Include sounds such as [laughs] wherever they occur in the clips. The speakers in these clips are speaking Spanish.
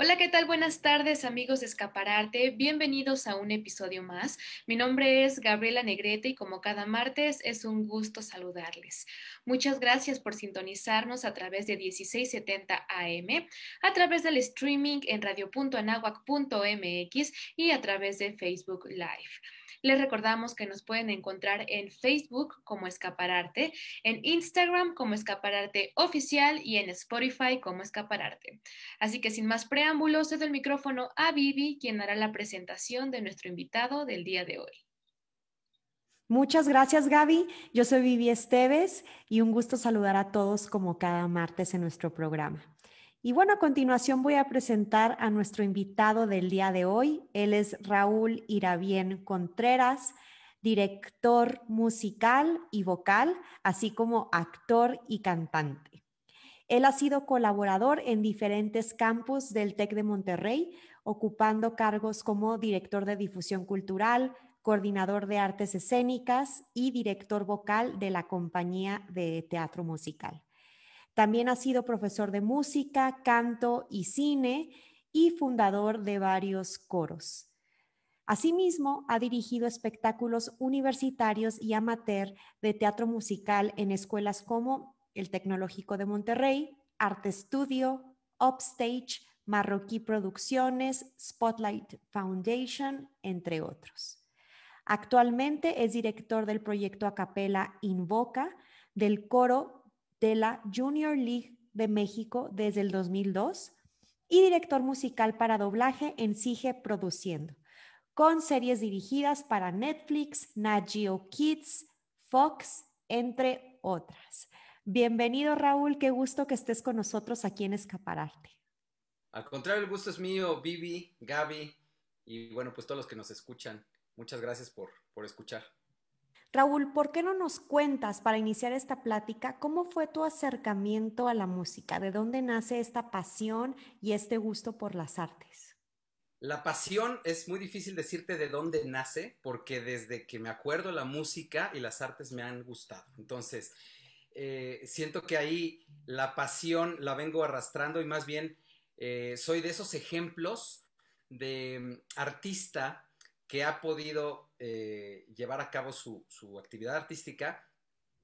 Hola, ¿qué tal? Buenas tardes, amigos de Escapararte. Bienvenidos a un episodio más. Mi nombre es Gabriela Negrete y como cada martes es un gusto saludarles. Muchas gracias por sintonizarnos a través de 1670 AM, a través del streaming en radio.anahuac.mx y a través de Facebook Live. Les recordamos que nos pueden encontrar en Facebook como Escapararte, en Instagram como Escapararte Oficial y en Spotify como Escapararte. Así que sin más preámbulos, cedo el micrófono a Vivi, quien hará la presentación de nuestro invitado del día de hoy. Muchas gracias, Gaby. Yo soy Vivi Esteves y un gusto saludar a todos como cada martes en nuestro programa. Y bueno, a continuación voy a presentar a nuestro invitado del día de hoy. Él es Raúl Irabien Contreras, director musical y vocal, así como actor y cantante. Él ha sido colaborador en diferentes campus del TEC de Monterrey, ocupando cargos como director de difusión cultural, coordinador de artes escénicas y director vocal de la compañía de teatro musical. También ha sido profesor de música, canto y cine y fundador de varios coros. Asimismo, ha dirigido espectáculos universitarios y amateur de teatro musical en escuelas como el Tecnológico de Monterrey, Arte Studio, Upstage, Marroquí Producciones, Spotlight Foundation, entre otros. Actualmente es director del proyecto Acapela Invoca, del coro de la Junior League de México desde el 2002 y director musical para doblaje en Sige Produciendo, con series dirigidas para Netflix, Nat Geo Kids, Fox, entre otras. Bienvenido Raúl, qué gusto que estés con nosotros aquí en Escapararte. Al contrario, el gusto es mío, Vivi, Gaby y bueno, pues todos los que nos escuchan. Muchas gracias por, por escuchar. Raúl, ¿por qué no nos cuentas para iniciar esta plática cómo fue tu acercamiento a la música? ¿De dónde nace esta pasión y este gusto por las artes? La pasión es muy difícil decirte de dónde nace, porque desde que me acuerdo la música y las artes me han gustado. Entonces, eh, siento que ahí la pasión la vengo arrastrando y más bien eh, soy de esos ejemplos de mm, artista que ha podido eh, llevar a cabo su, actividad artística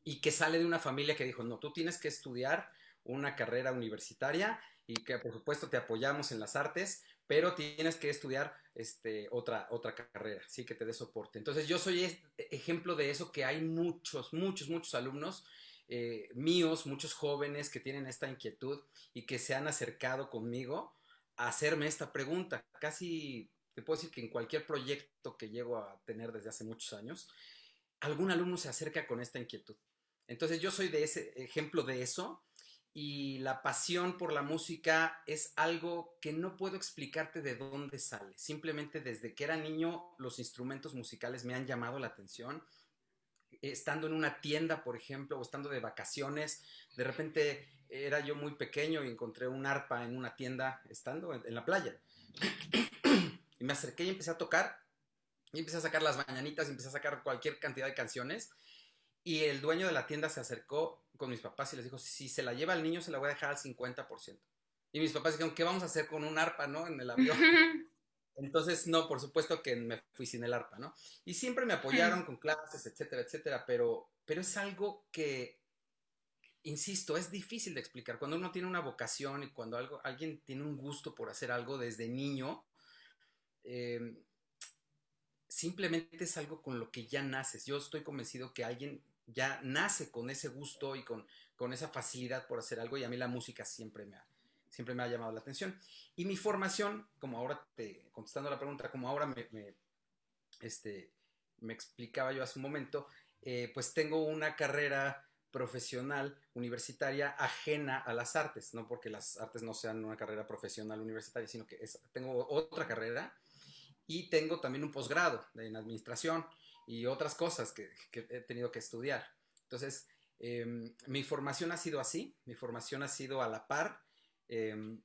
y que sale de una familia que dijo, no, tú tienes que estudiar una carrera universitaria y que por supuesto te apoyamos en las artes, pero tienes que estudiar este, otra, otra carrera, sí, que te dé soporte. Entonces yo soy ejemplo de eso, que hay muchos, muchos, muchos alumnos eh, míos, muchos jóvenes que tienen esta inquietud y que se han acercado conmigo a hacerme esta pregunta. Casi te puedo decir que en cualquier proyecto que llego a tener desde hace muchos años, algún alumno se acerca con esta inquietud. Entonces yo soy de ese ejemplo de eso y la pasión por la música es algo que no puedo explicarte de dónde sale. Simplemente desde que era niño los instrumentos musicales me han llamado la atención. Estando en una tienda, por ejemplo, o estando de vacaciones, de repente era yo muy pequeño y encontré un arpa en una tienda estando en la playa. Y me acerqué y empecé a tocar. Y empecé a sacar las mañanitas y empecé a sacar cualquier cantidad de canciones. Y el dueño de la tienda se acercó con mis papás y les dijo, si se la lleva el niño, se la voy a dejar al 50%. Y mis papás dijeron, ¿qué vamos a hacer con un arpa, no? En el avión. [laughs] Entonces, no, por supuesto que me fui sin el arpa, ¿no? Y siempre me apoyaron con clases, etcétera, etcétera, pero, pero es algo que, insisto, es difícil de explicar. Cuando uno tiene una vocación y cuando algo, alguien tiene un gusto por hacer algo desde niño, Em, simplemente es algo con lo que ya naces. Yo estoy convencido que alguien ya nace con ese gusto y con, con esa facilidad por hacer algo y a mí la música siempre me ha, siempre me ha llamado la atención. Y mi formación, como ahora te, contestando la pregunta, como ahora me, este, me explicaba yo hace un momento, eh, pues tengo una carrera profesional universitaria ajena a las artes, no porque las artes no sean una carrera profesional universitaria, sino que tengo otra carrera y tengo también un posgrado en administración y otras cosas que, he tenido que estudiar. Entonces, em, mi formación ha sido así, mi formación ha sido a la par. Em,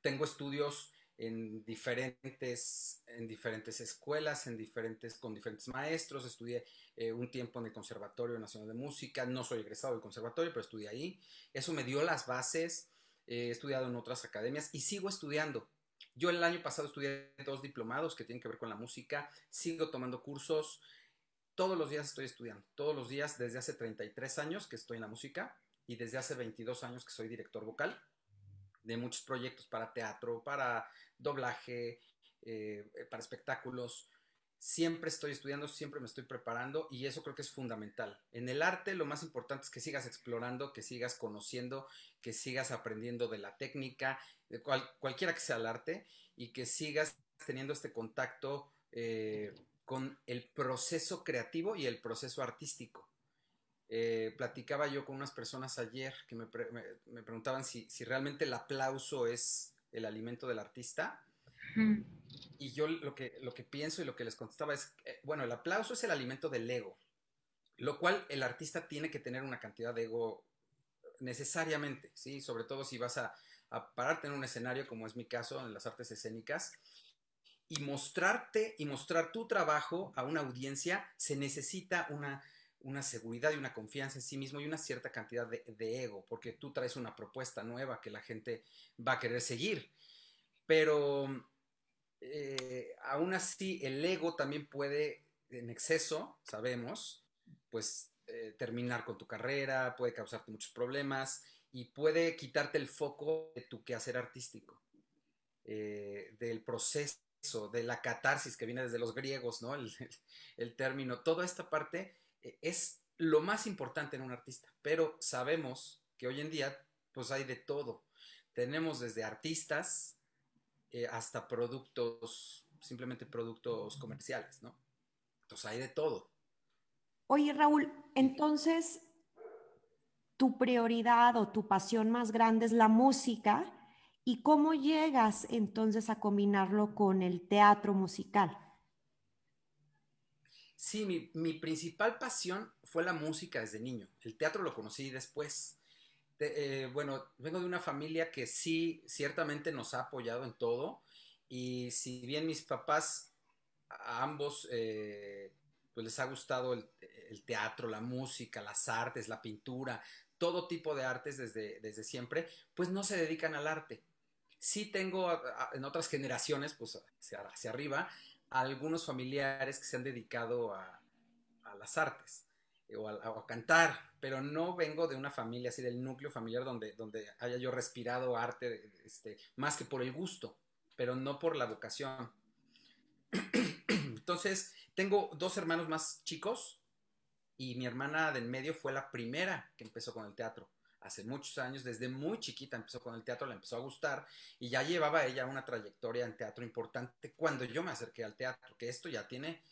tengo estudios en diferentes, en diferentes escuelas, en diferentes, con diferentes maestros. Estudié eh, un tiempo en el Conservatorio Nacional de Música. No soy egresado del conservatorio, pero estudié ahí. Eso me dio las bases. he estudiado en otras academias y sigo estudiando Yo el año pasado estudié dos diplomados que tienen que ver con la música, sigo tomando cursos, todos los días estoy estudiando, todos los días desde hace 33 años que estoy en la música y desde hace 22 años que soy director vocal de muchos proyectos para teatro, para doblaje, eh, para espectáculos. Siempre estoy estudiando, siempre me estoy preparando y eso creo que es fundamental. En el arte lo más importante es que sigas explorando, que sigas conociendo, que sigas aprendiendo de la técnica, de cualquiera que sea el arte y que sigas teniendo este contacto eh, con el proceso creativo y el proceso artístico. Eh, platicaba yo con unas personas ayer que me, preguntaban si, realmente el aplauso es el alimento del artista. Y yo lo que, lo que pienso y lo que les contestaba es, eh, bueno, el aplauso es el alimento del ego, lo cual el artista tiene que tener una cantidad de ego necesariamente, ¿sí? Sobre todo si vas a, a pararte en un escenario, como es mi caso en las artes escénicas, y mostrarte y mostrar tu trabajo a una audiencia, se necesita una, una seguridad y una confianza en sí mismo y una cierta cantidad de, ego, porque tú traes una propuesta nueva que la gente va a querer seguir. Pero eh, aún así, el ego también puede, en exceso, sabemos, pues eh, terminar con tu carrera, puede causarte muchos problemas y puede quitarte el foco de tu quehacer artístico, eh, del proceso de la catarsis que viene desde los griegos, ¿no? El, término, toda esta parte es lo más importante en un artista, pero sabemos que hoy en día pues hay de todo. Tenemos desde artistas eh, hasta productos, simplemente productos comerciales, ¿no? Entonces hay de todo. Oye, Raúl, entonces tu prioridad o tu pasión más grande es la música ¿Y cómo llegas entonces a combinarlo con el teatro musical? Sí, mi, principal pasión fue la música desde niño. El teatro lo conocí después. Eh, bueno, vengo de una familia que sí, ciertamente nos ha apoyado en todo. Y si bien mis papás, a ambos, eh, pues les ha gustado el, teatro, la música, las artes, la pintura, todo tipo de artes desde, desde siempre, pues no se dedican al arte Sí tengo en otras generaciones, pues hacia, arriba, algunos familiares que se han dedicado a, las artes eh, o a, cantar, pero no vengo de una familia así del núcleo familiar donde, donde haya yo respirado arte este, más que por el gusto, pero no por la vocación. [clears throat] Entonces, tengo dos hermanos más chicos y mi hermana del medio fue la primera que empezó con el teatro hace muchos años, desde muy chiquita empezó con el teatro, le empezó a gustar y ya llevaba ella una trayectoria en teatro importante cuando yo me acerqué al teatro, que esto ya tiene,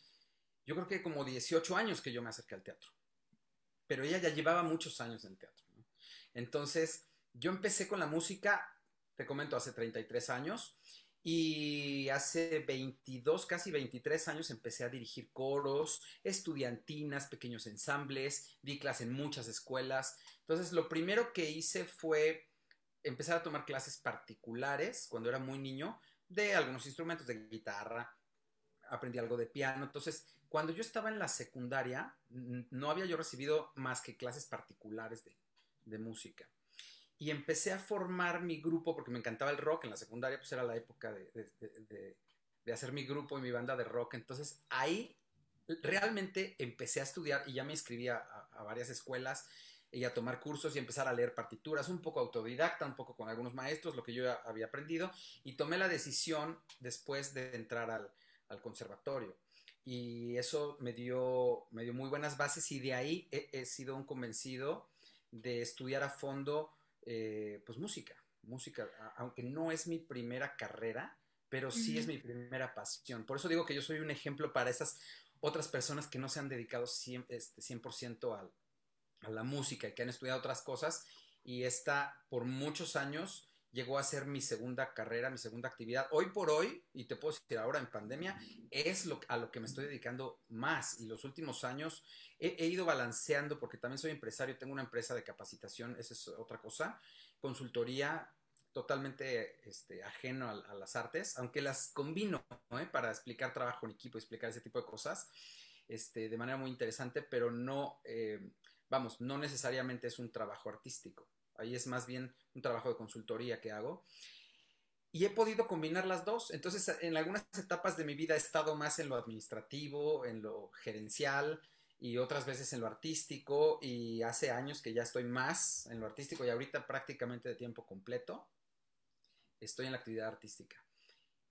yo creo que como 18 años que yo me acerqué al teatro, pero ella ya llevaba muchos años en teatro. Entonces, yo empecé con la música, te comento, hace 33 años y hace 22, casi 23 años empecé a dirigir coros, estudiantinas, pequeños ensambles, di clases en muchas escuelas. Entonces, lo primero que hice fue empezar a tomar clases particulares cuando era muy niño de algunos instrumentos de guitarra, aprendí algo de piano. Entonces, cuando yo estaba en la secundaria, no había yo recibido más que clases particulares de, de música y empecé a formar mi grupo porque me encantaba el rock. En la secundaria pues era la época de, hacer mi grupo y mi banda de rock. Entonces ahí realmente empecé a estudiar y ya me inscribí a, varias escuelas y a tomar cursos y empezar a leer partituras, un poco autodidacta, un poco con algunos maestros, lo que yo había aprendido, y tomé la decisión después de entrar al, conservatorio. Y eso me dio, me dio muy buenas bases y de ahí he sido un convencido de estudiar a fondo eh, pues música, música, aunque no es mi primera carrera, pero sí es mi primera pasión. Por eso digo que yo soy un ejemplo para esas otras personas que no se han dedicado 100%, este, 100 a la música y que han estudiado otras cosas. Y esta, por muchos años, llegó a ser mi segunda carrera, mi segunda actividad. Hoy por hoy, y te puedo decir ahora en pandemia, es lo, a lo que me estoy dedicando más. Y los últimos años he, ido balanceando, porque también soy empresario, tengo una empresa de capacitación, esa es otra cosa, consultoría totalmente este, ajeno a, las artes, aunque las combino ¿eh? para explicar trabajo en equipo, explicar ese tipo de cosas este, de manera muy interesante, pero no, eh, vamos, no necesariamente es un trabajo artístico. Ahí es más bien un trabajo de consultoría que hago. y he podido combinar las dos. Entonces, en algunas etapas de mi vida he estado más en lo administrativo, en lo gerencial y otras veces en lo artístico y hace años que ya estoy más en lo artístico y ahorita prácticamente de tiempo completo estoy en la actividad artística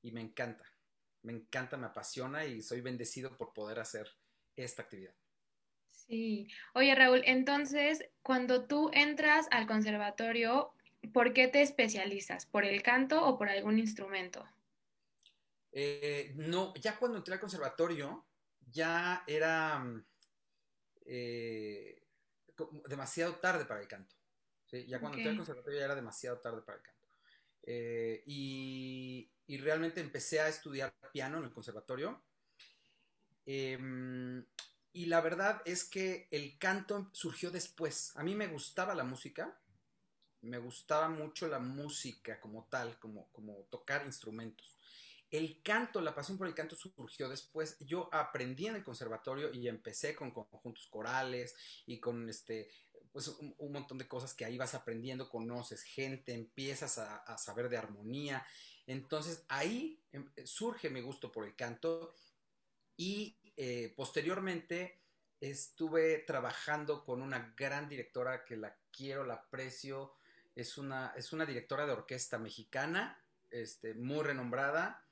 y me encanta, me encanta, me apasiona y soy bendecido por poder hacer esta actividad. Sí, oye Raúl, entonces cuando tú entras al conservatorio, ¿por qué te especializas? ¿Por el canto o por algún instrumento? Eh, no, ya cuando entré al conservatorio, ya era mm, eh, demasiado tarde para el canto. Ya cuando entré al conservatorio ya era demasiado tarde para el canto. Eh, y, realmente empecé a estudiar piano en el conservatorio. Y la verdad es que el canto surgió después. A mí me gustaba la música, me gustaba mucho la música como tal, como, como tocar instrumentos. El canto, la pasión por el canto surgió después. Yo aprendí en el conservatorio y empecé con conjuntos corales y con este, pues un, montón de cosas que ahí vas aprendiendo, conoces gente, empiezas a, saber de armonía. Entonces ahí em, surge mi gusto por el canto y eh, posteriormente estuve trabajando con una gran directora que la quiero, la aprecio, es una, es una directora de orquesta mexicana, este, muy renombrada,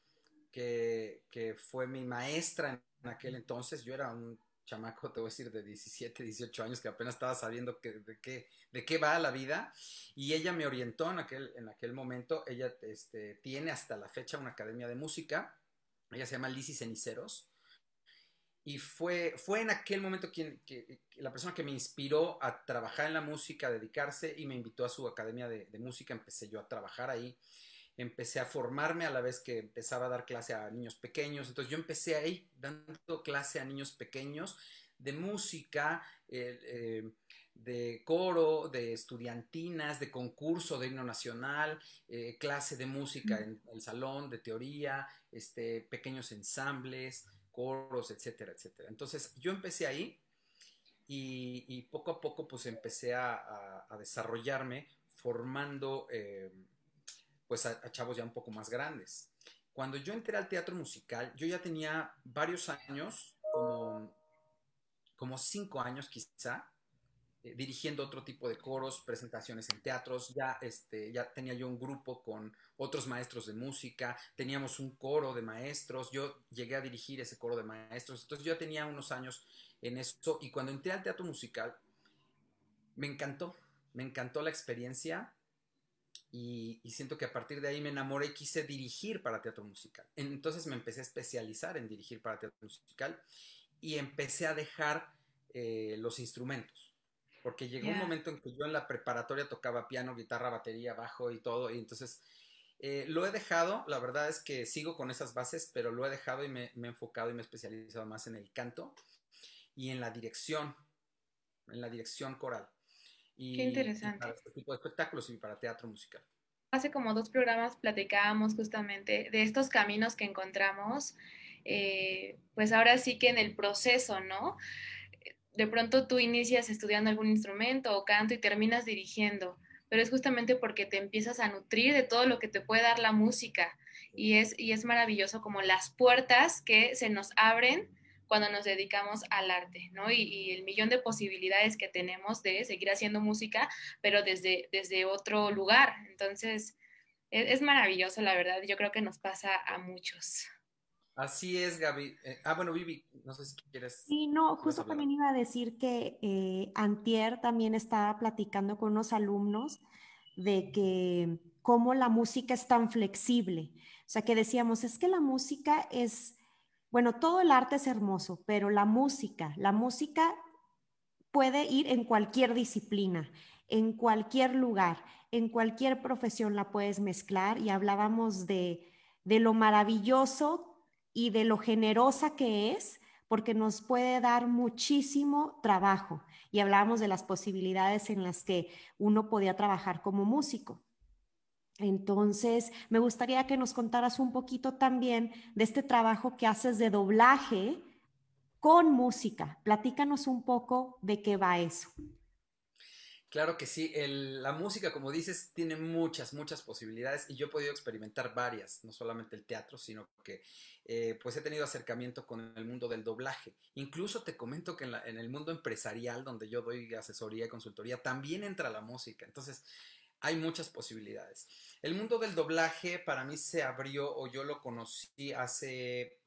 que, que, fue mi maestra en aquel entonces. Yo era un chamaco, te voy a decir, de 17, 18 años, que apenas estaba sabiendo que, de, qué, de qué va la vida. Y ella me orientó en aquel, en aquel momento. Ella este, tiene hasta la fecha una academia de música. Ella se llama Lizzie Ceniceros. Y fue, fue en aquel momento quien, que, la persona que me inspiró a trabajar en la música, a dedicarse y me invitó a su academia de, música. Empecé yo a trabajar ahí. Empecé a formarme a la vez que empezaba a dar clase a niños pequeños. Entonces yo empecé ahí dando clase a niños pequeños de música, eh, eh, de coro, de estudiantinas, de concurso de himno nacional, eh, clase de música en el salón, de teoría, este, pequeños ensambles coros, etcétera, etcétera. Entonces yo empecé ahí y, poco a poco pues empecé a, desarrollarme formando eh, pues a, chavos ya un poco más grandes. Cuando yo entré al teatro musical, yo ya tenía varios años, como, como cinco años quizá, eh, dirigiendo otro tipo de coros, presentaciones en teatros, ya, este, ya tenía yo un grupo con otros maestros de música, teníamos un coro de maestros, yo llegué a dirigir ese coro de maestros, entonces yo tenía unos años en eso y cuando entré al teatro musical me encantó, me encantó la experiencia y, siento que a partir de ahí me enamoré y quise dirigir para teatro musical. Entonces me empecé a especializar en dirigir para teatro musical y empecé a dejar eh, los instrumentos porque llegó un momento en que yo en la preparatoria tocaba piano, guitarra, batería, bajo y todo, y entonces eh, lo he dejado, la verdad es que sigo con esas bases, pero lo he dejado y me, he enfocado y me he especializado más en el canto y en la dirección, en la dirección coral. Y, Qué interesante. para este tipo de espectáculos y para teatro musical. Hace como dos programas platicábamos justamente de estos caminos que encontramos, eh, pues ahora sí que en el proceso, ¿no? De pronto tú inicias estudiando algún instrumento o canto y terminas dirigiendo, pero es justamente porque te empiezas a nutrir de todo lo que te puede dar la música y es, y es maravilloso como las puertas que se nos abren cuando nos dedicamos al arte, ¿no? Y, el millón de posibilidades que tenemos de seguir haciendo música, pero desde, desde otro lugar. Entonces, es, es maravilloso, la verdad. Yo creo que nos pasa a muchos. Así es, Gaby. Eh, ah, bueno, Vivi, no sé si quieres. Sí, no, justo también iba a decir que eh, Antier también estaba platicando con unos alumnos de que cómo la música es tan flexible. O sea, que decíamos, es que la música es, bueno, todo el arte es hermoso, pero la música, la música puede ir en cualquier disciplina, en cualquier lugar, en cualquier profesión la puedes mezclar y hablábamos de, de lo maravilloso y de lo generosa que es, porque nos puede dar muchísimo trabajo. Y hablábamos de las posibilidades en las que uno podía trabajar como músico. Entonces, me gustaría que nos contaras un poquito también de este trabajo que haces de doblaje con música. Platícanos un poco de qué va eso. Claro que sí, la música, como dices, tiene muchas, muchas posibilidades y yo he podido experimentar varias, no solamente el teatro, sino que eh, pues he tenido acercamiento con el mundo del doblaje. Incluso te comento que en, el mundo empresarial, donde yo doy asesoría y consultoría, también entra la música. Entonces, hay muchas posibilidades. El mundo del doblaje para mí se abrió o yo lo conocí hace,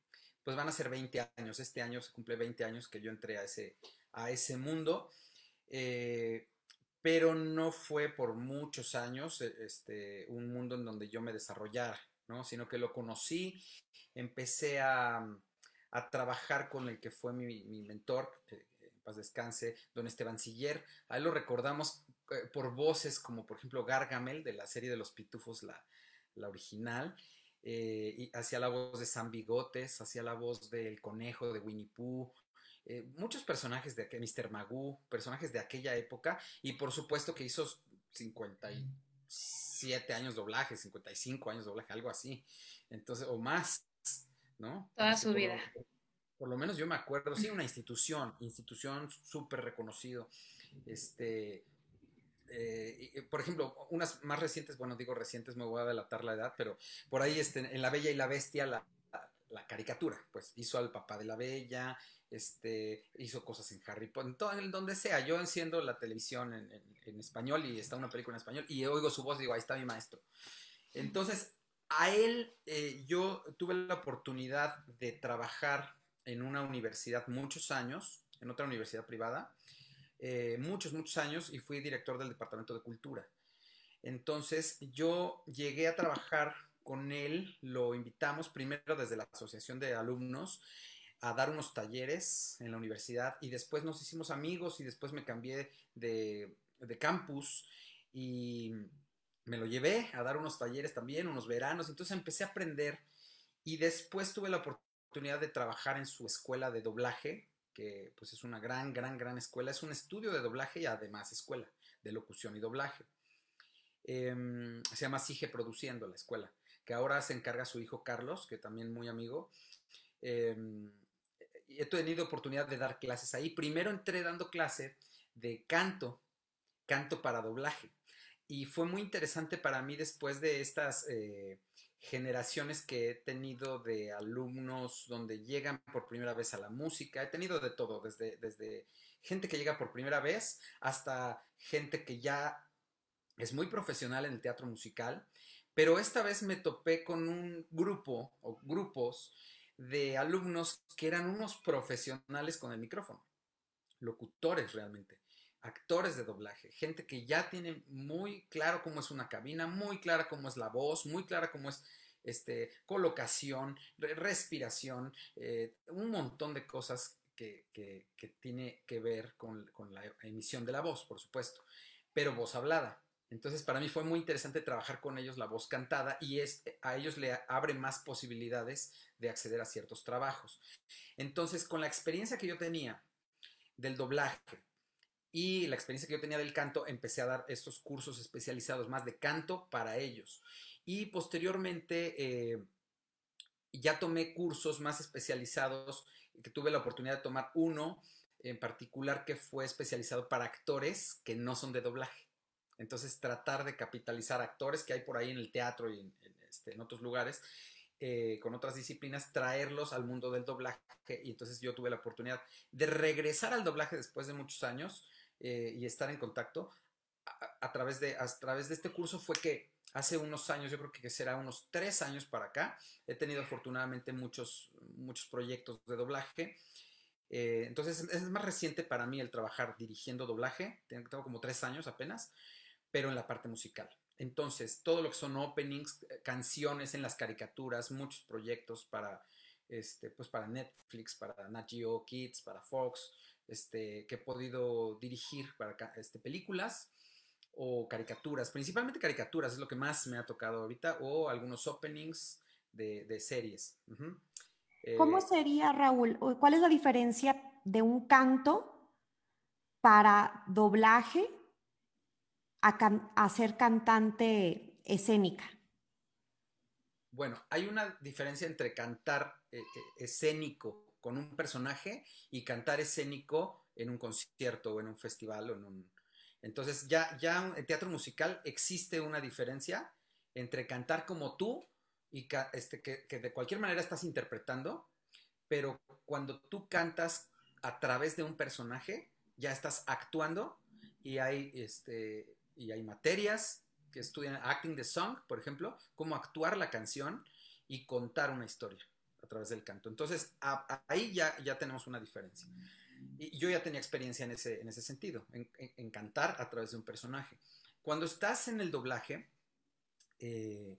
pues van a ser 20 años. Este año se cumple 20 años que yo entré a ese, a ese mundo. Eh, pero no fue por muchos años e, este, un mundo en donde yo me desarrollara, ¿no? sino que lo conocí, empecé a, trabajar con el que fue mi, mentor, eh, paz descanse, don Esteban Siller. A él lo recordamos eh, por voces como por ejemplo Gargamel de la serie de los Pitufos, la, original. Eh, y hacía la voz de San Bigotes, hacía la voz del conejo de Winnie Pooh, eh, muchos personajes de Mr. Magoo, personajes de aquella época, y por supuesto que hizo 57 años doblaje, 55 años doblaje, algo así, entonces, o más, ¿no? Toda su vida. por lo menos yo me acuerdo, sí, una institución, institución súper reconocido, este, eh, por ejemplo, unas más recientes, bueno, digo recientes, me voy a delatar la edad, pero por ahí este, en La Bella y la Bestia, la, la caricatura, pues hizo al papá de la Bella, este, hizo cosas en Harry Potter, en donde sea. Yo enciendo la televisión en, español y está una película en español y oigo su voz y digo, ahí está mi maestro. Entonces, a él eh, yo tuve la oportunidad de trabajar en una universidad muchos años, en otra universidad privada, eh, muchos, muchos años y fui director del Departamento de Cultura. Entonces, yo llegué a trabajar con él, lo invitamos primero desde la Asociación de Alumnos a dar unos talleres en la universidad y después nos hicimos amigos y después me cambié de, campus y me lo llevé a dar unos talleres también, unos veranos, entonces empecé a aprender y después tuve la oportunidad de trabajar en su escuela de doblaje, que pues es una gran, gran, gran escuela, es un estudio de doblaje y además escuela de locución y doblaje. Em, se llama Sige Produciendo la escuela, que ahora se encarga su hijo Carlos, que también muy amigo. Em, he tenido oportunidad de dar clases ahí. Primero entré dando clase de canto, canto para doblaje. Y fue muy interesante para mí después de estas eh, generaciones que he tenido de alumnos donde llegan por primera vez a la música. He tenido de todo, desde, desde gente que llega por primera vez hasta gente que ya es muy profesional en el teatro musical. Pero esta vez me topé con un grupo o grupos de alumnos que eran unos profesionales con el micrófono, locutores realmente, actores de doblaje, gente que ya tiene muy claro cómo es una cabina, muy clara cómo es la voz, muy clara cómo es este, colocación, respiración, eh, un montón de cosas que, tiene que ver con la emisión de la voz, por supuesto, pero voz hablada. Entonces, para mí fue muy interesante trabajar con ellos la voz cantada y es, a ellos le abre más posibilidades de acceder a ciertos trabajos. Entonces, con la experiencia que yo tenía del doblaje y la experiencia que yo tenía del canto, empecé a dar estos cursos especializados más de canto para ellos. Y posteriormente eh, ya tomé cursos más especializados, que tuve la oportunidad de tomar uno en particular que fue especializado para actores que no son de doblaje. Entonces, tratar de capitalizar actores que hay por ahí en el teatro y en, este, otros lugares, eh, con otras disciplinas, traerlos al mundo del doblaje. Y entonces yo tuve la oportunidad de regresar al doblaje después de muchos años eh, y estar en contacto. A, través de, a través de este curso fue que hace unos años, yo creo que será unos tres años para acá, he tenido afortunadamente muchos, muchos proyectos de doblaje. Eh, entonces es más reciente para mí el trabajar dirigiendo doblaje, tengo como tres años apenas, pero en la parte musical. Entonces, todo lo que son openings, eh, canciones en las caricaturas, muchos proyectos para, este, pues para Netflix, para Nat Geo Kids, para Fox, este, que he podido dirigir para este, películas o caricaturas, principalmente caricaturas, es lo que más me ha tocado ahorita, o algunos openings de, series. ¿Cómo eh, sería, Raúl? ¿Cuál es la diferencia de un canto para doblaje a, ser cantante escénica? Bueno, hay una diferencia entre cantar eh, eh, escénico con un personaje y cantar escénico en un concierto o en un festival o en un, Entonces ya, ya en teatro musical existe una diferencia entre cantar como tú y este, que, que de cualquier manera estás interpretando, pero cuando tú cantas a través de un personaje, ya estás actuando y hay, este, y hay materias que estudian acting the song, por ejemplo, cómo actuar la canción y contar una historia a través del canto. Entonces, ahí ya, ya tenemos una diferencia. Y yo ya tenía experiencia en ese, en ese sentido, en, cantar a través de un personaje. Cuando estás en el doblaje, eh,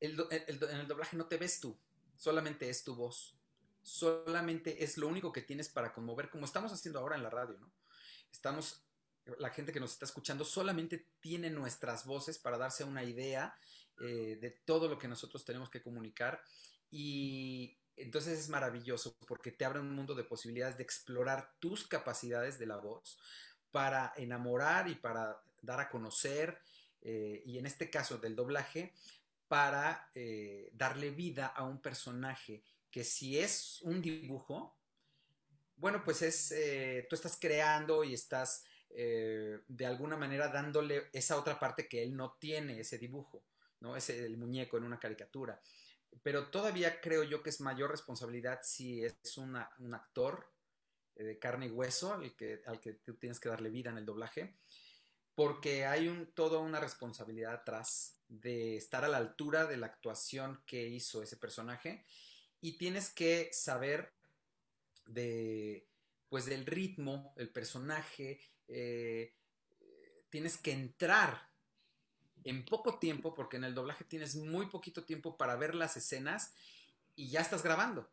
en el doblaje no te ves tú, solamente es tu voz. Solamente es lo único que tienes para conmover, como estamos haciendo ahora en la radio, ¿no? Estamos, la gente que nos está escuchando solamente tiene nuestras voces para darse una idea eh, de todo lo que nosotros tenemos que comunicar. Y entonces es maravilloso porque te abre un mundo de posibilidades de explorar tus capacidades de la voz para enamorar y para dar a conocer, eh, y en este caso del doblaje, para eh, darle vida a un personaje que si es un dibujo, bueno, pues es, tú estás creando y estás de alguna manera dándole esa otra parte que él no tiene, ese dibujo, ¿no? Es el muñeco en una caricatura pero todavía creo yo que es mayor responsabilidad si es un actor eh, de carne y hueso al que, al que tú tienes que darle vida en el doblaje, porque hay un, toda una responsabilidad atrás de estar a la altura de la actuación que hizo ese personaje y tienes que saber de, pues del ritmo, el personaje, eh, tienes que entrar en poco tiempo, porque en el doblaje tienes muy poquito tiempo para ver las escenas y ya estás grabando.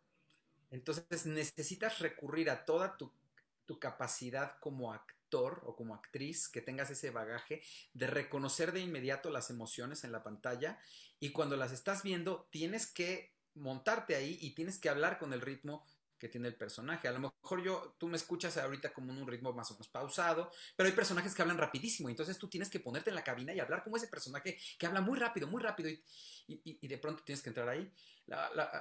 Entonces necesitas recurrir a toda tu, capacidad como actor o como actriz, que tengas ese bagaje de reconocer de inmediato las emociones en la pantalla y cuando las estás viendo tienes que montarte ahí y tienes que hablar con el ritmo que tiene el personaje. A lo mejor yo, tú me escuchas ahorita como en un ritmo más o menos pausado, pero hay personajes que hablan rapidísimo, entonces tú tienes que ponerte en la cabina y hablar como ese personaje que habla muy rápido, muy rápido, y, y, de pronto tienes que entrar ahí.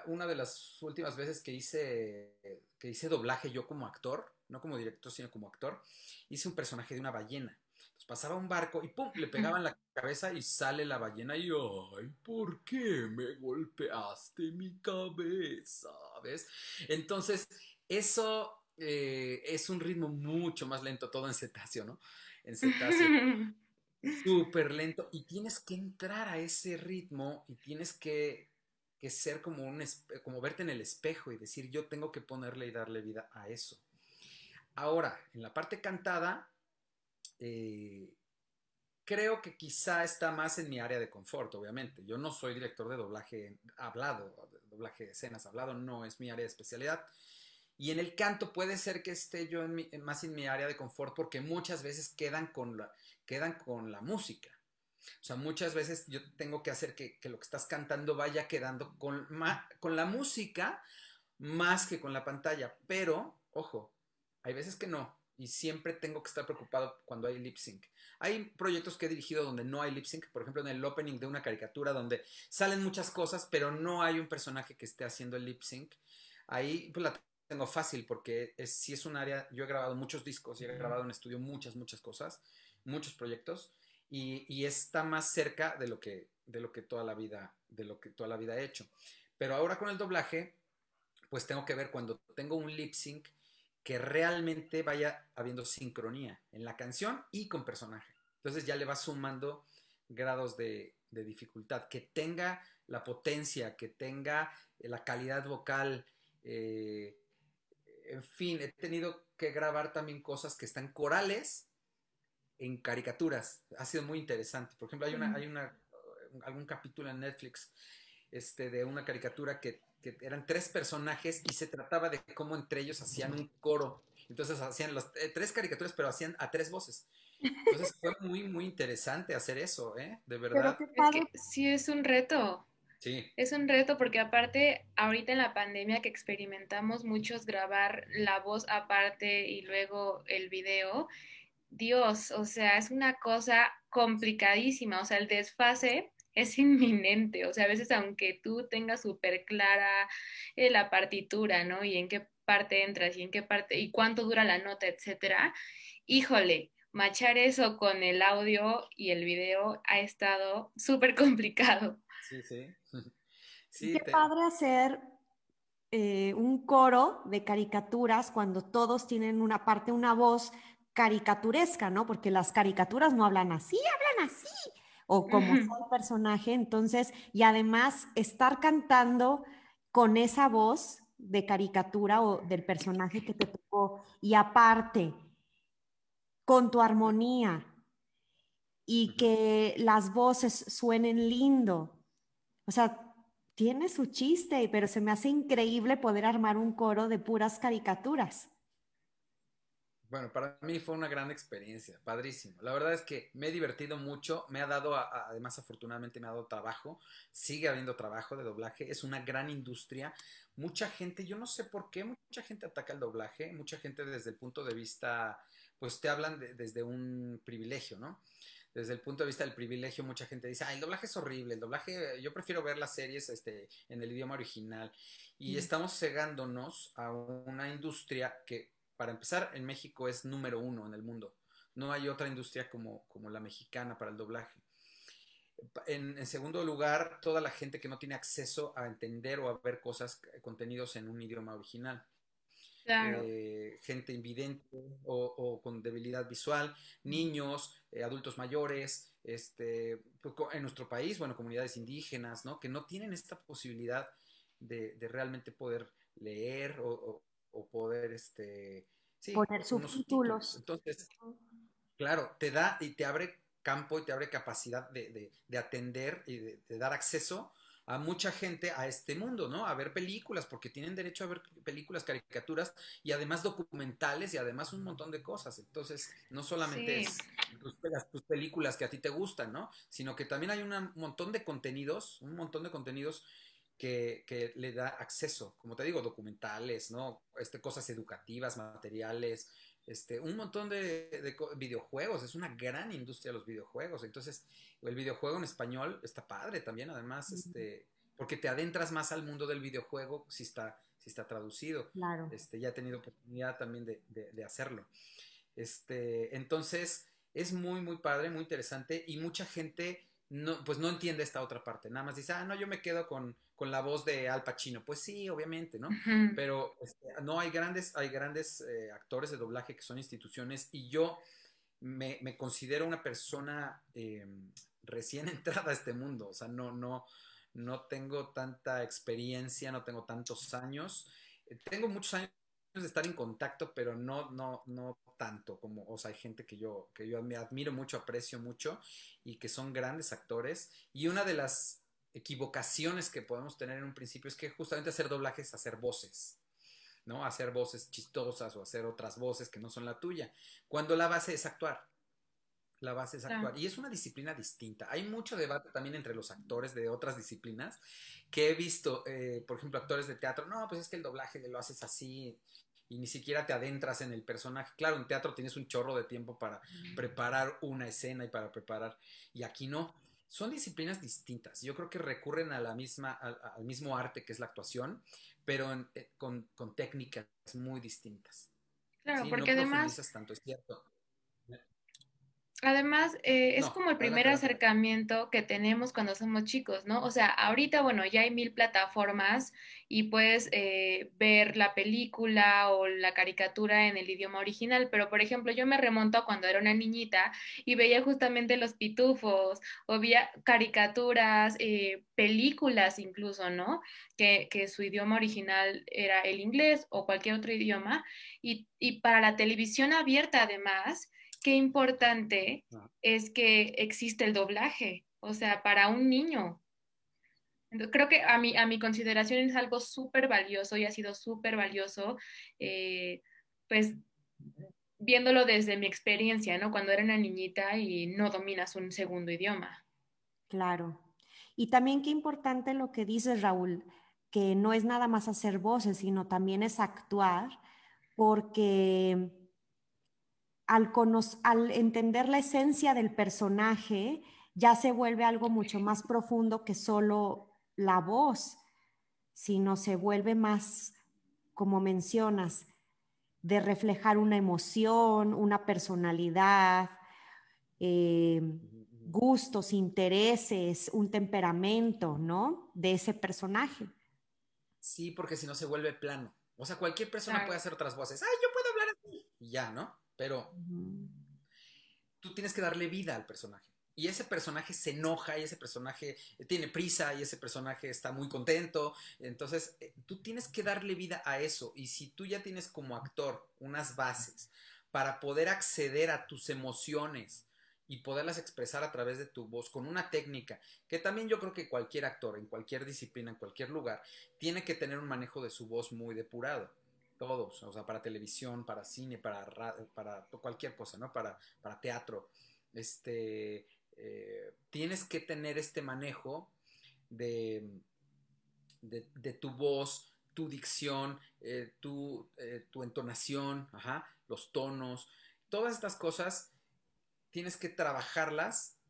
una de las últimas veces que hice, que hice doblaje yo como actor, no como director, sino como actor, hice un personaje de una ballena pasaba un barco y ¡pum! le pegaban la cabeza y sale la ballena y ¡ay! ¿Por qué me golpeaste mi cabeza? ¿Ves? Entonces, eso eh, es un ritmo mucho más lento, todo en cetáceo, ¿no? En cetáceo. [laughs] Súper lento. Y tienes que entrar a ese ritmo y tienes que, que ser como, un, como verte en el espejo y decir, yo tengo que ponerle y darle vida a eso. Ahora, en la parte cantada, eh, creo que quizá está más en mi área de confort, obviamente. Yo no soy director de doblaje hablado, doblaje de escenas hablado, no es mi área de especialidad. Y en el canto puede ser que esté yo más en mi área de confort porque muchas veces quedan con la, quedan con la música. O sea, muchas veces yo tengo que hacer que, lo que estás cantando vaya quedando con, con la música más que con la pantalla. Pero, ojo, hay veces que no y siempre tengo que estar preocupado cuando hay lip sync. Hay proyectos que he dirigido donde no hay lip sync, por ejemplo en el opening de una caricatura donde salen muchas cosas, pero no hay un personaje que esté haciendo el lip sync. Ahí pues la tengo fácil porque es, si es un área, yo he grabado muchos discos y he grabado en estudio muchas, muchas cosas, muchos proyectos y, y está más cerca de lo que de lo que toda la vida de lo que toda la vida he hecho. Pero ahora con el doblaje, pues tengo que ver cuando tengo un lip sync que realmente vaya habiendo sincronía en la canción y con personaje. Entonces ya le vas sumando grados de, dificultad, que tenga la potencia, que tenga la calidad vocal. Eh, en fin, he tenido que grabar también cosas que están corales en caricaturas. Ha sido muy interesante. Por ejemplo, hay una, hay una algún capítulo en Netflix este, de una caricatura que que eran tres personajes y se trataba de cómo entre ellos hacían un coro. Entonces hacían las eh, tres caricaturas, pero hacían a tres voces. Entonces [laughs] fue muy, muy interesante hacer eso, ¿eh? De verdad. Es que sí es un reto. Sí. Es un reto porque aparte, ahorita en la pandemia que experimentamos muchos grabar la voz aparte y luego el video, Dios, o sea, es una cosa complicadísima, o sea, el desfase es inminente, o sea, a veces aunque tú tengas súper clara eh, la partitura, ¿no? Y en qué parte entras y en qué parte y cuánto dura la nota, etcétera, híjole, machar eso con el audio y el video ha estado súper complicado. Sí, sí. [laughs] sí Qué padre hacer eh, un coro de caricaturas cuando todos tienen una parte, una voz caricaturesca, ¿no? Porque las caricaturas no hablan así, hablan así, o como el personaje. Entonces, y además estar cantando con esa voz de caricatura o del personaje que te tocó, y aparte, con tu armonía y que las voces suenen lindo. O sea, tiene su chiste, pero se me hace increíble poder armar un coro de puras caricaturas. Bueno, para mí fue una gran experiencia, padrísimo. La verdad es que me he divertido mucho, me ha dado, además afortunadamente me ha dado trabajo, sigue habiendo trabajo de doblaje, es una gran industria. Mucha gente, yo no sé por qué, mucha gente ataca el doblaje, mucha gente desde el punto de vista pues te hablan desde un privilegio, ¿no? Desde el punto de vista del privilegio, mucha gente dice, ah, el doblaje es horrible, el doblaje, yo prefiero ver las series este, en el idioma original. Y estamos cegándonos a una industria que, para empezar, en México es número uno en el mundo. No hay otra industria como, como la mexicana para el doblaje. En, en, segundo lugar, toda la gente que no tiene acceso a entender o a ver cosas, contenidos en un idioma original. Eh, gente invidente o, con debilidad visual, niños, eh, adultos mayores, este, pues, en nuestro país, bueno, comunidades indígenas, ¿no? Que no tienen esta posibilidad de, realmente poder leer o, poder, este, poner subtítulos. Entonces, claro, te da y te abre campo y te abre capacidad de, atender y de, dar acceso a mucha gente a este mundo, ¿no? A ver películas, porque tienen derecho a ver películas, caricaturas y además documentales y además un montón de cosas. Entonces, no solamente es tus, películas que a ti te gustan, ¿no? Sino que también hay un montón de contenidos, un montón de contenidos que, que, le da acceso, como te digo, documentales, ¿no? Este, cosas educativas, materiales, este, un montón de, videojuegos, es una gran industria los videojuegos, entonces el videojuego en español está padre también, además, este, porque te adentras más al mundo del videojuego si está, si está traducido. Claro. Este, ya he tenido oportunidad también de, de, hacerlo. Este, entonces, es muy, muy padre, muy interesante y mucha gente no, pues no entiende esta otra parte. Nada más dice, ah, no, yo me quedo con, con la voz de Al Pacino. Pues sí, obviamente, ¿no? Pero este, no, hay grandes, hay grandes eh, actores de doblaje que son instituciones y yo me, me considero una persona em, recién [laughs] entrada a este mundo. O sea, no, no, no tengo tanta experiencia, no tengo tantos años. Eh, tengo muchos años de estar en contacto, pero no, no, no tanto como, o sea, hay gente que yo, que yo me admiro mucho, aprecio mucho y que son grandes actores. Y una de las equivocaciones que podemos tener en un principio es que justamente hacer doblajes es hacer voces, ¿no? Hacer voces chistosas o hacer otras voces que no son la tuya, cuando la base es actuar. La base es actuar. Y es una disciplina distinta. Hay mucho debate también entre los actores de otras disciplinas que he visto, eh, por ejemplo, actores de teatro. No, pues es que el doblaje lo haces así y ni siquiera te adentras en el personaje. Claro, en teatro tienes un chorro de tiempo para preparar una escena y para preparar. Y aquí no. Son disciplinas distintas. Yo creo que recurren a la misma, al, mismo arte que es la actuación, pero eh, con, técnicas muy distintas. Claro, porque además. Tanto, es cierto. Además, eh, es como el primer acercamiento que tenemos cuando somos chicos, ¿no? O sea, ahorita, bueno, ya hay mil plataformas y puedes eh, ver la película o la caricatura en el idioma original, pero por ejemplo, yo me remonto a cuando era una niñita y veía justamente los pitufos o veía caricaturas, eh, películas incluso, ¿no? Que, que, su idioma original era el inglés o cualquier otro idioma y, y para la televisión abierta además qué importante es que existe el doblaje, o sea, para un niño. creo que a mi, a mi consideración es algo súper valioso y ha sido súper valioso, eh, pues viéndolo desde mi experiencia, ¿no? Cuando era una niñita y no dominas un segundo idioma. Claro. Y también qué importante lo que dices, Raúl, que no es nada más hacer voces, sino también es actuar, porque al, entender la esencia del personaje, ya se vuelve algo mucho más profundo que solo la voz, sino se vuelve más, como mencionas, de reflejar una emoción, una personalidad, eh, gustos, intereses, un temperamento, ¿no? De ese personaje. Sí, porque si no se vuelve plano. O sea, cualquier persona puede hacer otras voces. ¡Ay, yo puedo hablar así! Y ya, ¿no? Pero tú tienes que darle vida al personaje. Y ese personaje se enoja y ese personaje tiene prisa y ese personaje está muy contento. Entonces, eh, tú tienes que darle vida a eso. Y si tú ya tienes como actor unas bases para poder acceder a tus emociones, y poderlas expresar a través de tu voz con una técnica que también yo creo que cualquier actor en cualquier disciplina, en cualquier lugar, tiene que tener un manejo de su voz muy depurado. Todos, o sea, para televisión, para cine, para, para cualquier cosa, ¿no? Para, para teatro. Este, eh, tienes que tener este manejo de, de, tu voz, tu dicción, eh, tu, eh, tu, entonación, los tonos, todas estas cosas tienes que trabajarlas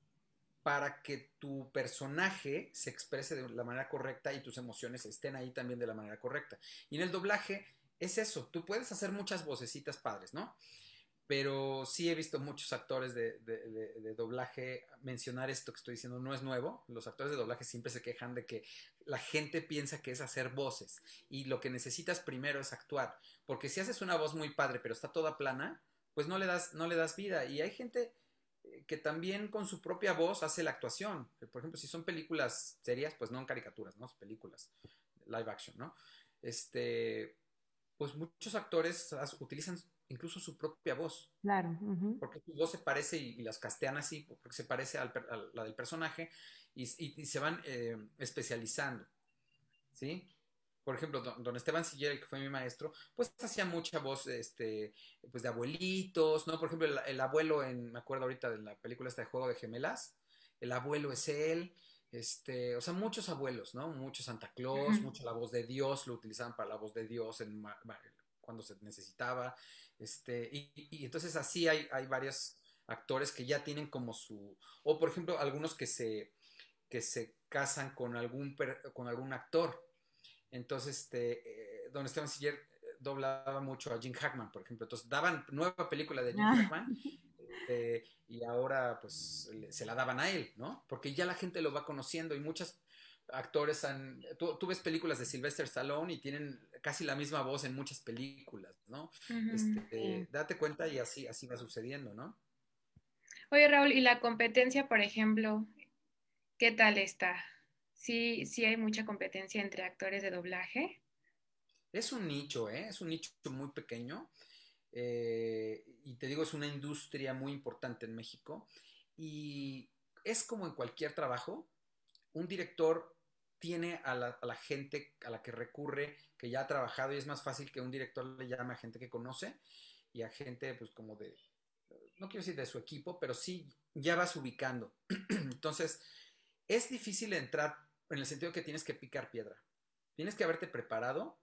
para que tu personaje se exprese de la manera correcta y tus emociones estén ahí también de la manera correcta. Y en el doblaje es eso, tú puedes hacer muchas vocecitas padres, ¿no? Pero sí he visto muchos actores de, doblaje mencionar esto que estoy diciendo, no es nuevo. Los actores de doblaje siempre se quejan de que la gente piensa que es hacer voces y lo que necesitas primero es actuar. Porque si haces una voz muy padre pero está toda plana, pues no le das, no le das vida. Y hay gente eh, que también con su propia voz hace la actuación. Por ejemplo, si son películas serias, pues no en caricaturas, ¿no? Películas live action, ¿no? Este, pues muchos actores utilizan incluso su propia voz. Claro. Porque su voz se parece y, las castean así, porque se parece a la del personaje y, se van eh, especializando. ¿Sí? por ejemplo, don, Esteban Siller, que fue mi maestro, pues hacía mucha voz este, pues de abuelitos, ¿no? Por ejemplo, el, abuelo en, me acuerdo ahorita de la película esta de Juego de Gemelas, el abuelo es él, este, o sea, muchos abuelos, ¿no? Mucho Santa Claus, mucho la voz de Dios, lo utilizaban para la voz de Dios en, cuando se necesitaba, este, y, entonces así hay, hay varios actores que ya tienen como su, o por ejemplo, algunos que se, que se casan con algún, con algún actor, entonces, este, eh, Don Esteban Siller eh, doblaba mucho a Jim Hackman, por ejemplo. Entonces, daban nueva película de Jim ah. Hackman [laughs] este, y ahora, pues, se la daban a él, ¿no? Porque ya la gente lo va conociendo y muchos actores han... Tú, ves películas de Sylvester Stallone y tienen casi la misma voz en muchas películas, ¿no? este, Date cuenta y así, así va sucediendo, ¿no? Oye, Raúl, ¿y la competencia, por ejemplo, qué tal está? sí, sí hay mucha competencia entre actores de doblaje. Es un nicho, ¿eh? Es un nicho muy pequeño. Eh, y te digo, es una industria muy importante en México. Y es como en cualquier trabajo, un director tiene a la, gente a la que recurre, que ya ha trabajado, y es más fácil que un director le llame a gente que conoce y a gente, pues, como de, no quiero decir de su equipo, pero sí ya vas ubicando. [clears throat] Entonces, es difícil entrar en el sentido que tienes que picar piedra. Tienes que haberte preparado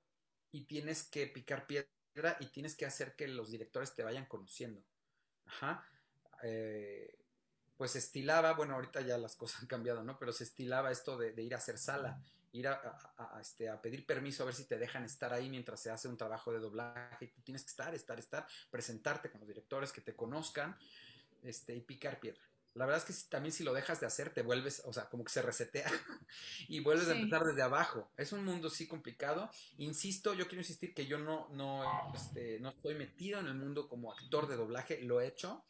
y tienes que picar piedra y tienes que hacer que los directores te vayan conociendo. Ajá. Eh, pues estilaba, bueno, ahorita ya las [laughs] cosas han cambiado, ¿no? Pero se estilaba esto de, ir a hacer sala, ir a, este, a pedir permiso a ver si te dejan estar ahí mientras se hace un trabajo de doblaje. Tú tienes que estar, estar, estar, presentarte con los directores que te conozcan este, y picar piedra. La verdad es que también si lo dejas de hacer, te vuelves, o sea, como que se resetea [laughs] y vuelves a empezar desde abajo. Es un mundo sí complicado. Insisto, yo quiero insistir que yo no, no, este, no estoy metido en el mundo como actor de doblaje, lo he hecho,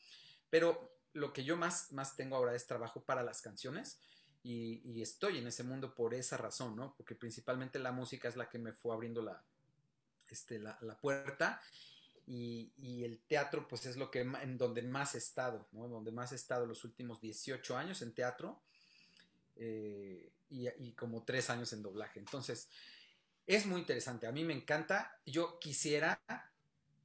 pero lo que yo más, más tengo ahora es trabajo para las canciones. Y, estoy en ese mundo por esa razón, ¿no? Porque principalmente la música es la que me fue abriendo la, este, la, la puerta y, el teatro pues es lo que en donde más he estado, ¿no? Donde más he estado los últimos 18 años en teatro eh, y, como 3 años en doblaje. Entonces, es muy interesante, a mí me encanta, yo quisiera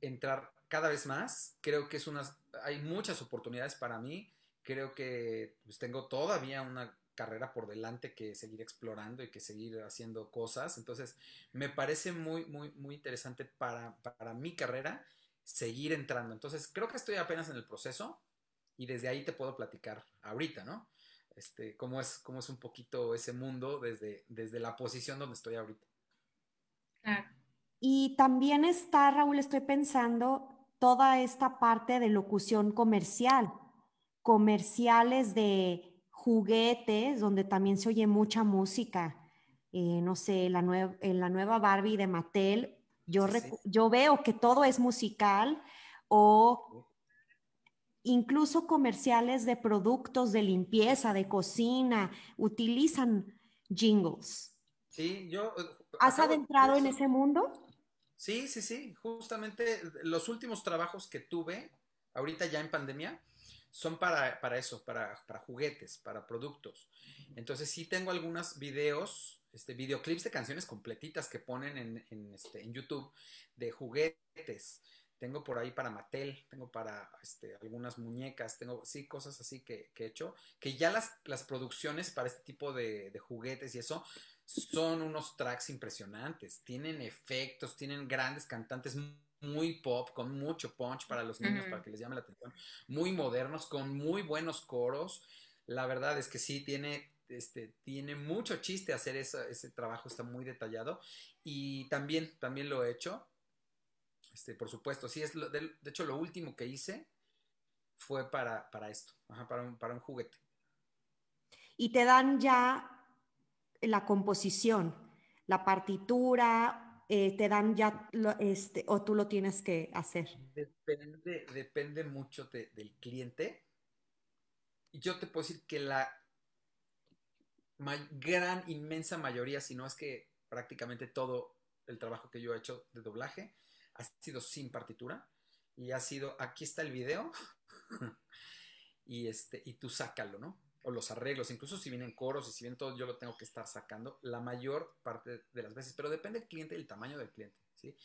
entrar cada vez más, creo que es unas, hay muchas oportunidades para mí, creo que pues, tengo todavía una carrera por delante que seguir explorando y que seguir haciendo cosas. Entonces, me parece muy, muy, muy interesante para, para mi carrera seguir entrando. Entonces, creo que estoy apenas en el proceso y desde ahí te puedo platicar ahorita, ¿no? Este, cómo es, cómo es un poquito ese mundo desde, desde la posición donde estoy ahorita. Y también está, Raúl, estoy pensando toda esta parte de locución comercial, comerciales de juguetes, donde también se oye mucha música. Eh, no sé, la en la nueva Barbie de Mattel, yo, yo veo que todo es musical o incluso comerciales de productos de limpieza, de cocina, utilizan jingles. Sí, yo... Eh, ¿Has adentrado en ese mundo? Sí, sí, sí. Justamente los últimos trabajos que tuve, ahorita ya en pandemia, son para, eso, para, juguetes, para productos. Entonces sí tengo algunos videos, este, videoclips de canciones completitas que ponen en, en, este, en YouTube de juguetes. Tengo por ahí para Mattel, tengo para este, algunas muñecas, tengo, sí, cosas así que, he hecho, que ya las, las producciones para este tipo de, de juguetes y eso son unos tracks impresionantes, tienen efectos, tienen grandes cantantes muy pop, con mucho punch para los niños, para que les llame la atención, muy modernos, con muy buenos coros. La verdad es que sí, tiene, este, tiene mucho chiste hacer ese trabajo, está muy detallado. Y también, también lo he hecho. Este, por supuesto, sí, es de, hecho lo último que hice fue para, para esto, para, un, para un juguete. Y te dan ya la composición, la partitura, eh, te dan ya, este, o tú lo tienes que hacer? Depende, depende mucho del cliente. Yo te puedo decir que la gran, inmensa mayoría, si no es que prácticamente todo el trabajo que yo he hecho de doblaje, ha sido sin partitura y ha sido, aquí está el video [laughs] y, este, y tú sácalo, ¿no? O los arreglos, incluso si vienen coros y si vienen todo, yo lo tengo que estar sacando la mayor parte de las veces, pero depende del cliente y el tamaño del cliente, ¿sí?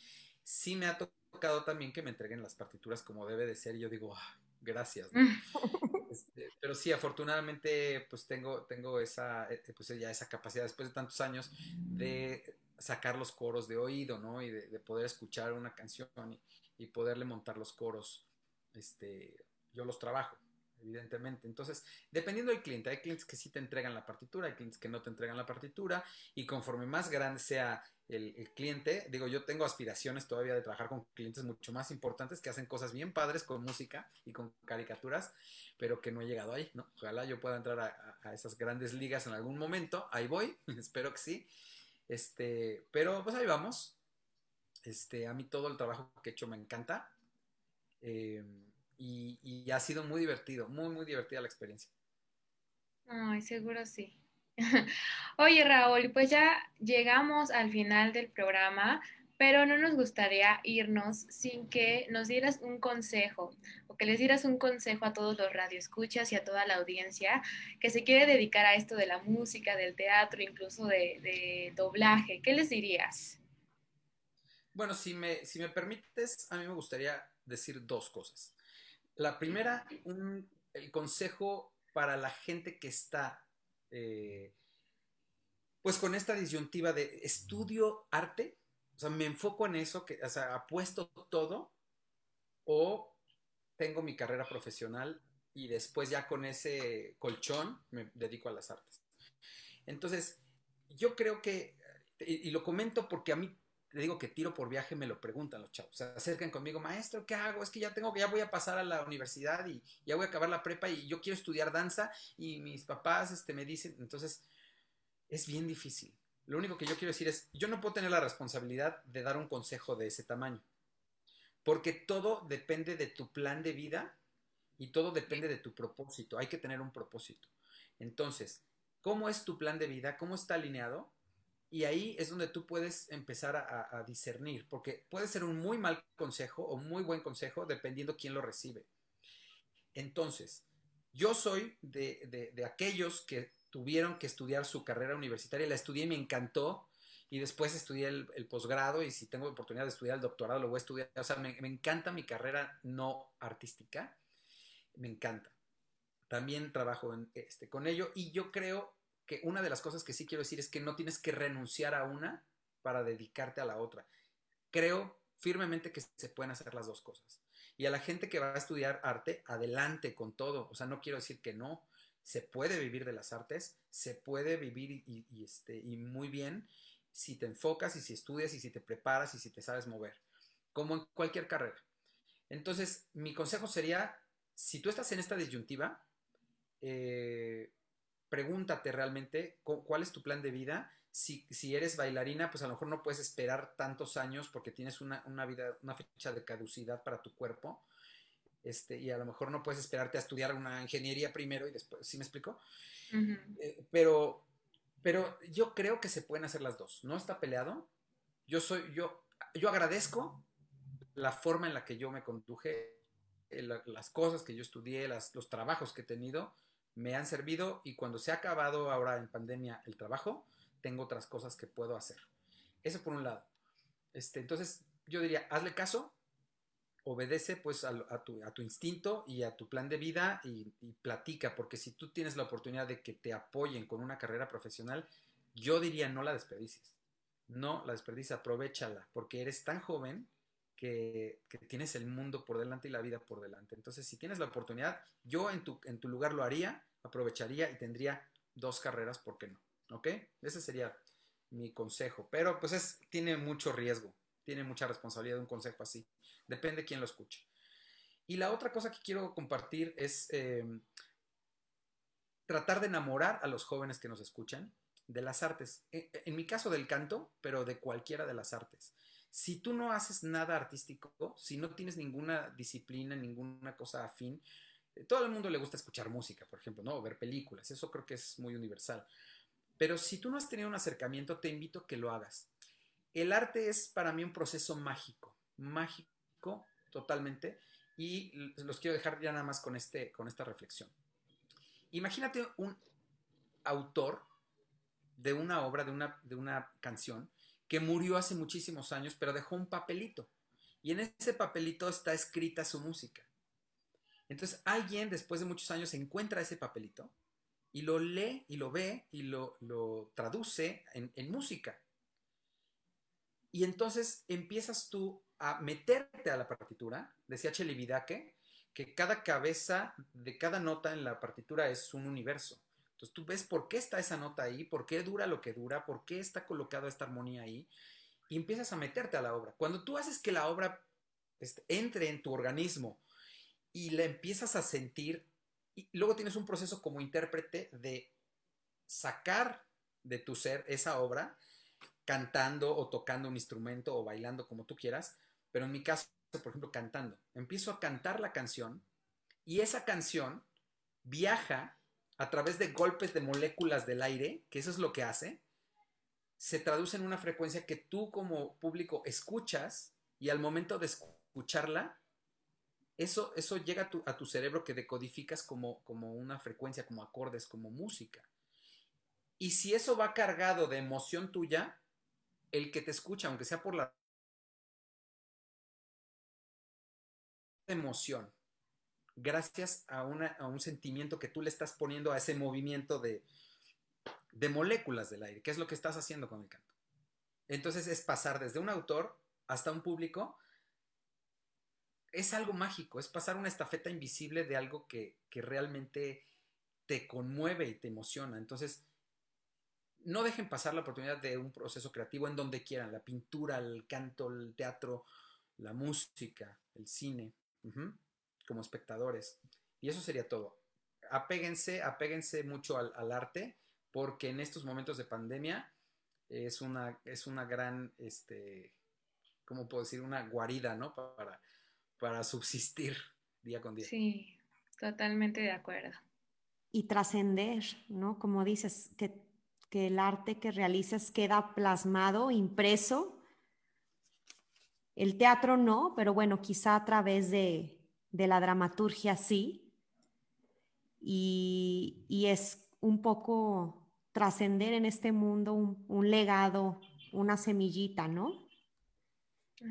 Sí me ha tocado también que me entreguen las partituras como debe de ser y yo digo, ah, gracias, [laughs] este, pero sí, afortunadamente, pues tengo, tengo esa, eh, pues ya esa capacidad después de tantos años de sacar los coros de oído, ¿no? Y de, poder escuchar una canción y, y poderle montar los coros, este, yo los trabajo evidentemente. Entonces, dependiendo del cliente, hay clientes que sí te entregan la partitura, hay clientes que no te entregan la partitura, y conforme más grande sea el, cliente, digo, yo tengo aspiraciones todavía de trabajar con clientes mucho más importantes que hacen cosas bien padres con música y con caricaturas, pero que no he llegado ahí, ¿no? Ojalá yo pueda entrar a, esas grandes ligas en algún momento, ahí voy, [laughs] espero que sí. Este, pero pues ahí vamos. Este, a mí todo el trabajo que he hecho me encanta. Eh, y, ha sido muy divertido, muy, muy divertida la experiencia. Ay, seguro sí. [laughs] Oye, Raúl, pues ya llegamos al final del programa, pero no nos gustaría irnos sin que nos dieras un consejo o que les dieras un consejo a todos los radioescuchas y a toda la audiencia que se quiere dedicar a esto de la música, del teatro, incluso de, de doblaje. ¿Qué les dirías? Bueno, si me, si me permites, a mí me gustaría decir dos cosas. La primera, el consejo para la gente que está, eh, pues con esta disyuntiva de estudio arte, o sea, me enfoco en eso, que, o sea, apuesto todo, o tengo mi carrera profesional y después ya con ese colchón me dedico a las artes. Entonces, yo creo que, y lo comento porque a mí le digo que tiro por viaje, me lo preguntan los chavos. Se acercan conmigo, maestro, ¿qué hago? Es que ya tengo que, ya voy a pasar a la universidad y ya voy a acabar la prepa y yo quiero estudiar danza y mis papás este, me dicen, entonces es bien difícil. Lo único que yo quiero decir es, yo no puedo tener la responsabilidad de dar un consejo de ese tamaño, porque todo depende de tu plan de vida y todo depende de tu propósito. Hay que tener un propósito. Entonces, ¿cómo es tu plan de vida? ¿Cómo está alineado? Y ahí es donde tú puedes empezar a, discernir, porque puede ser un muy mal consejo o muy buen consejo dependiendo quién lo recibe. Entonces, yo soy de, aquellos que tuvieron que estudiar su carrera universitaria, la estudié y me encantó, y después estudié el, posgrado, y si tengo oportunidad de estudiar el doctorado, lo voy a estudiar. O sea, me, me encanta mi carrera no artística, me encanta. También trabajo en, este, con ello, y yo creo que una de las cosas que sí quiero decir es que no tienes que renunciar a una para dedicarte a la otra. Creo firmemente que se pueden hacer las dos cosas. Y a la gente que va a estudiar arte, adelante con todo. O sea, no quiero decir que no. Se puede vivir de las artes, se puede vivir y, este, y muy bien. si te enfocas y si estudias y si te preparas y si te sabes mover, como en cualquier carrera. Entonces, mi consejo sería, si tú estás en esta disyuntiva, eh, pregúntate realmente cuál es tu plan de vida. Si, eres bailarina, pues a lo mejor no puedes esperar tantos años porque tienes una, vida, una fecha de caducidad para tu cuerpo. Este, y a lo mejor no puedes esperarte a estudiar una ingeniería primero y después, ¿sí me explico? Eh, pero, pero yo creo que se pueden hacer las dos. No está peleado. Yo soy, yo, yo agradezco la forma en la que yo me conduje, eh, las cosas que yo estudié, los trabajos que he tenido, me han servido y cuando se ha acabado ahora en pandemia el trabajo, tengo otras cosas que puedo hacer. Eso por un lado. Este, entonces, yo diría, hazle caso, obedece pues a, tu, instinto y a tu plan de vida y, platica, porque si tú tienes la oportunidad de que te apoyen con una carrera profesional, yo diría no la desperdicies. No la desperdicies, aprovechala, porque eres tan joven que, tienes el mundo por delante y la vida por delante. Entonces, si tienes la oportunidad, yo en tu, en tu lugar lo haría, aprovecharía y tendría dos carreras, ¿por qué no? ¿Ok? Ese sería mi consejo. Pero pues es, tiene mucho riesgo, tiene mucha responsabilidad un consejo así. Depende de quién lo escuche. Y la otra cosa que quiero compartir es eh, tratar de enamorar a los jóvenes que nos escuchan de las artes. E, en mi caso del canto, pero de cualquiera de las artes si tú no haces nada artístico, si no tienes ninguna disciplina, ninguna cosa afín, todo el mundo le gusta escuchar música, por ejemplo, ¿no? O ver películas, eso creo que es muy universal. Pero si tú no has tenido un acercamiento, te invito a que lo hagas. El arte es para mí un proceso mágico, mágico totalmente, y los quiero dejar ya nada más con, este, con esta reflexión. Imagínate un autor de una obra, de una, de una canción, que murió hace muchísimos años, pero dejó un papelito. Y en ese papelito está escrita su música. Entonces alguien después de muchos años encuentra ese papelito y lo lee y lo ve y lo, traduce en, música. Y entonces empiezas tú a meterte a la partitura. Decía Chelividake que cada cabeza de cada nota en la partitura es un universo. Entonces tú ves por qué está esa nota ahí, por qué dura lo que dura, por qué está colocada esta armonía ahí, y empiezas a meterte a la obra. Cuando tú haces que la obra este, entre en tu organismo y la empiezas a sentir, y luego tienes un proceso como intérprete de sacar de tu ser esa obra, cantando o tocando un instrumento o bailando como tú quieras, pero en mi caso, por ejemplo, cantando. Empiezo a cantar la canción y esa canción viaja a través de golpes de moléculas del aire, que eso es lo que hace, se traduce en una frecuencia que tú como público escuchas y al momento de escucharla, eso, eso llega a tu, a tu cerebro que decodificas como, como una frecuencia, como acordes, como música. Y si eso va cargado de emoción tuya, el que te escucha, aunque sea por la emoción, gracias a, un sentimiento que tú le estás poniendo a ese movimiento de, de moléculas del aire, que es lo que estás haciendo con el canto. Entonces es pasar desde un autor hasta un público. Es algo mágico, es pasar una estafeta invisible de algo que, que realmente te conmueve y te emociona. Entonces, no dejen pasar la oportunidad de un proceso creativo en donde quieran, la pintura, el canto, el teatro, la música, el cine como espectadores. Y eso sería todo. Apéguense, apéguense mucho al, arte, porque en estos momentos de pandemia es una, es una gran, este, ¿cómo puedo decir? Una guarida, ¿no? Para, para subsistir día con día. Sí, totalmente de acuerdo. Y trascender, ¿no? Como dices, que, que el arte que realizas queda plasmado, impreso. El teatro no, pero bueno, quizá a través de, de la dramaturgia sí, y, es un poco trascender en este mundo un, legado, una semillita, ¿no?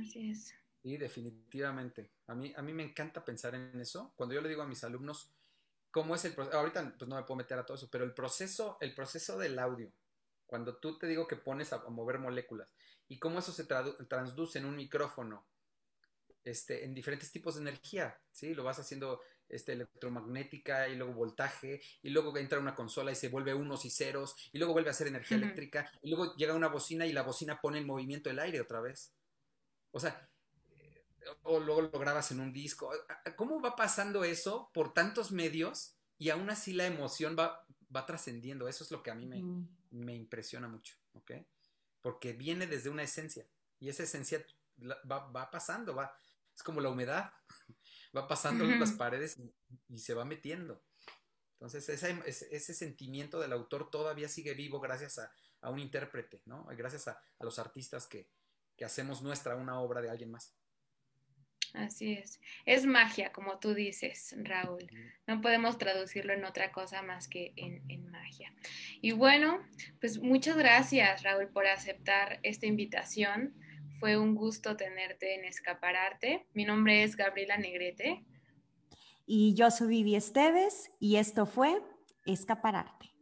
Así es. Sí, definitivamente. A mí, a mí me encanta pensar en eso. Cuando yo le digo a mis alumnos cómo es el proceso, ahorita pues no me puedo meter a todo eso, pero el proceso, el proceso del audio, cuando tú te digo que pones a, mover moléculas y cómo eso se transduce en un micrófono este, en diferentes tipos de energía, ¿sí? Lo vas haciendo este, electromagnética y luego voltaje, y luego entra una consola y se vuelve unos y ceros, y luego vuelve a ser energía eléctrica, y luego llega una bocina y la bocina pone en movimiento el aire otra vez. O sea, o luego lo grabas en un disco. ¿Cómo va pasando eso por tantos medios y aún así la emoción va, va trascendiendo? Eso es lo que a mí me, me impresiona mucho, ¿ok? Porque viene desde una esencia y esa esencia va, va pasando, va, es como la humedad, [laughs] va pasando las paredes y, se va metiendo. Entonces, ese, ese, sentimiento del autor todavía sigue vivo gracias a, a un intérprete, ¿no? Gracias a, a los artistas que, que hacemos nuestra una obra de alguien más. Así es. Es magia, como tú dices, Raúl. No podemos traducirlo en otra cosa más que en, magia. Y bueno, pues muchas gracias, Raúl, por aceptar esta invitación. Fue un gusto tenerte en Escapararte. Mi nombre es Gabriela Negrete. Y yo soy Vivi Esteves y esto fue Escapararte.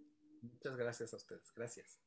Muchas gracias a ustedes. Gracias.